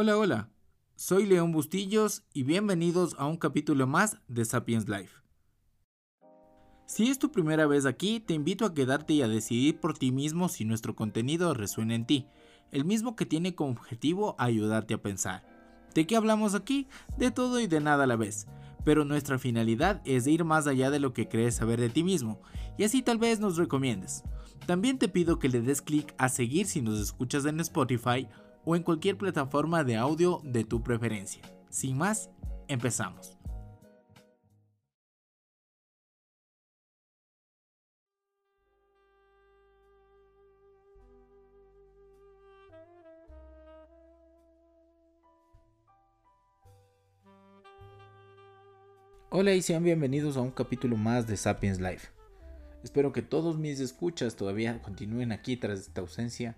Hola, hola. Soy León Bustillos y bienvenidos a un capítulo más de Sapiens Life. Si es tu primera vez aquí, te invito a quedarte y a decidir por ti mismo si nuestro contenido resuena en ti, el mismo que tiene como objetivo ayudarte a pensar. ¿De qué hablamos aquí? De todo y de nada a la vez pero nuestra finalidad es ir más allá de lo que crees saber de ti mismo, y así tal vez nos recomiendes. También te pido que le des clic a seguir si nos escuchas en Spotify o en cualquier plataforma de audio de tu preferencia. Sin más, empezamos. Hola y sean bienvenidos a un capítulo más de Sapiens Life. Espero que todos mis escuchas todavía continúen aquí tras esta ausencia,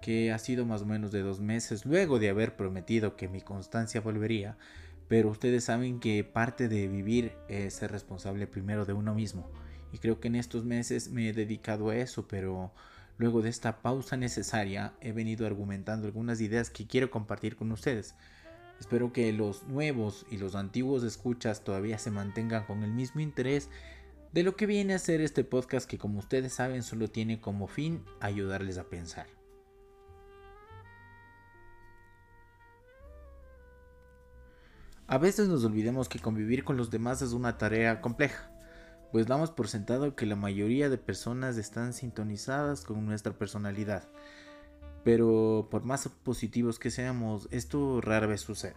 que ha sido más o menos de dos meses luego de haber prometido que mi constancia volvería, pero ustedes saben que parte de vivir es ser responsable primero de uno mismo, y creo que en estos meses me he dedicado a eso, pero luego de esta pausa necesaria he venido argumentando algunas ideas que quiero compartir con ustedes Espero que los nuevos y los antiguos escuchas todavía se mantengan con el mismo interés de lo que viene a ser este podcast que como ustedes saben solo tiene como fin ayudarles a pensar. A veces nos olvidemos que convivir con los demás es una tarea compleja, pues damos por sentado que la mayoría de personas están sintonizadas con nuestra personalidad pero por más positivos que seamos, esto rara vez sucede.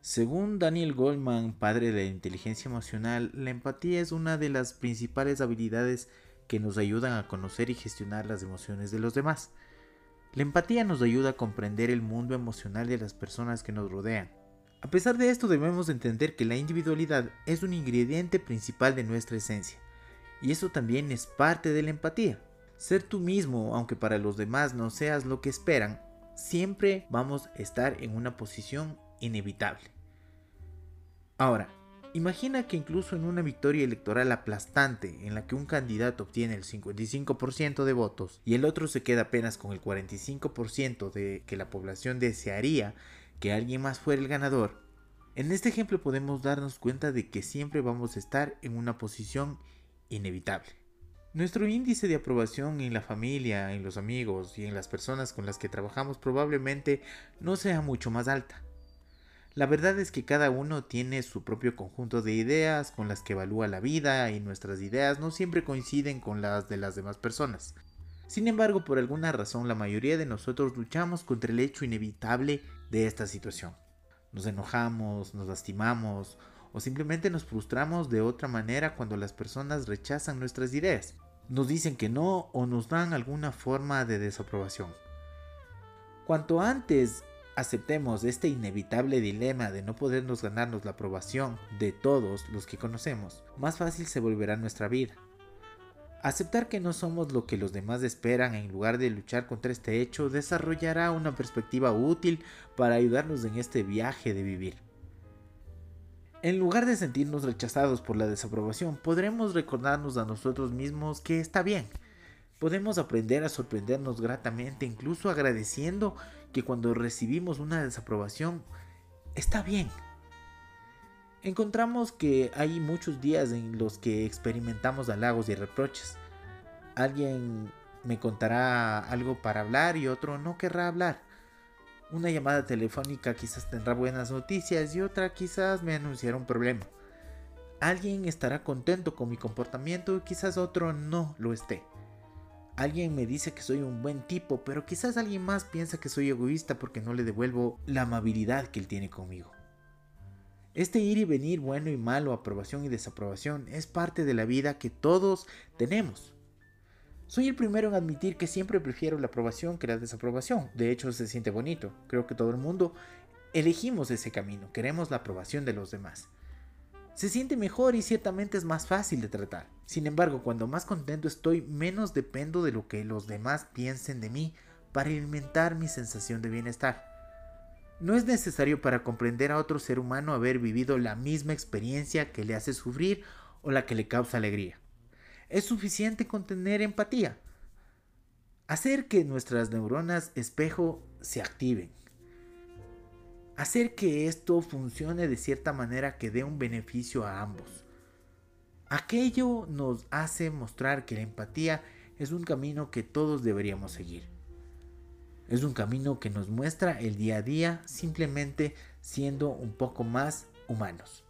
Según Daniel Goldman, padre de la inteligencia emocional, la empatía es una de las principales habilidades que nos ayudan a conocer y gestionar las emociones de los demás. La empatía nos ayuda a comprender el mundo emocional de las personas que nos rodean. A pesar de esto debemos entender que la individualidad es un ingrediente principal de nuestra esencia, y eso también es parte de la empatía. Ser tú mismo, aunque para los demás no seas lo que esperan, siempre vamos a estar en una posición inevitable. Ahora, imagina que incluso en una victoria electoral aplastante en la que un candidato obtiene el 55% de votos y el otro se queda apenas con el 45% de que la población desearía que alguien más fuera el ganador, en este ejemplo podemos darnos cuenta de que siempre vamos a estar en una posición inevitable. Nuestro índice de aprobación en la familia, en los amigos y en las personas con las que trabajamos probablemente no sea mucho más alta. La verdad es que cada uno tiene su propio conjunto de ideas con las que evalúa la vida y nuestras ideas no siempre coinciden con las de las demás personas. Sin embargo, por alguna razón la mayoría de nosotros luchamos contra el hecho inevitable de esta situación. Nos enojamos, nos lastimamos o simplemente nos frustramos de otra manera cuando las personas rechazan nuestras ideas, nos dicen que no o nos dan alguna forma de desaprobación. Cuanto antes aceptemos este inevitable dilema de no podernos ganarnos la aprobación de todos los que conocemos, más fácil se volverá nuestra vida. Aceptar que no somos lo que los demás esperan en lugar de luchar contra este hecho desarrollará una perspectiva útil para ayudarnos en este viaje de vivir. En lugar de sentirnos rechazados por la desaprobación, podremos recordarnos a nosotros mismos que está bien. Podemos aprender a sorprendernos gratamente, incluso agradeciendo que cuando recibimos una desaprobación, está bien. Encontramos que hay muchos días en los que experimentamos halagos y reproches. Alguien me contará algo para hablar y otro no querrá hablar. Una llamada telefónica quizás tendrá buenas noticias y otra quizás me anunciará un problema. Alguien estará contento con mi comportamiento y quizás otro no lo esté. Alguien me dice que soy un buen tipo, pero quizás alguien más piensa que soy egoísta porque no le devuelvo la amabilidad que él tiene conmigo. Este ir y venir, bueno y malo, aprobación y desaprobación, es parte de la vida que todos tenemos. Soy el primero en admitir que siempre prefiero la aprobación que la desaprobación. De hecho, se siente bonito. Creo que todo el mundo elegimos ese camino. Queremos la aprobación de los demás. Se siente mejor y ciertamente es más fácil de tratar. Sin embargo, cuando más contento estoy, menos dependo de lo que los demás piensen de mí para alimentar mi sensación de bienestar. No es necesario para comprender a otro ser humano haber vivido la misma experiencia que le hace sufrir o la que le causa alegría es suficiente con tener empatía. Hacer que nuestras neuronas espejo se activen. hacer que esto funcione de cierta manera que dé un beneficio a ambos. Aquello nos hace mostrar que la empatía es un camino que todos deberíamos seguir. Es un camino que nos muestra el día a día simplemente siendo un poco más humanos.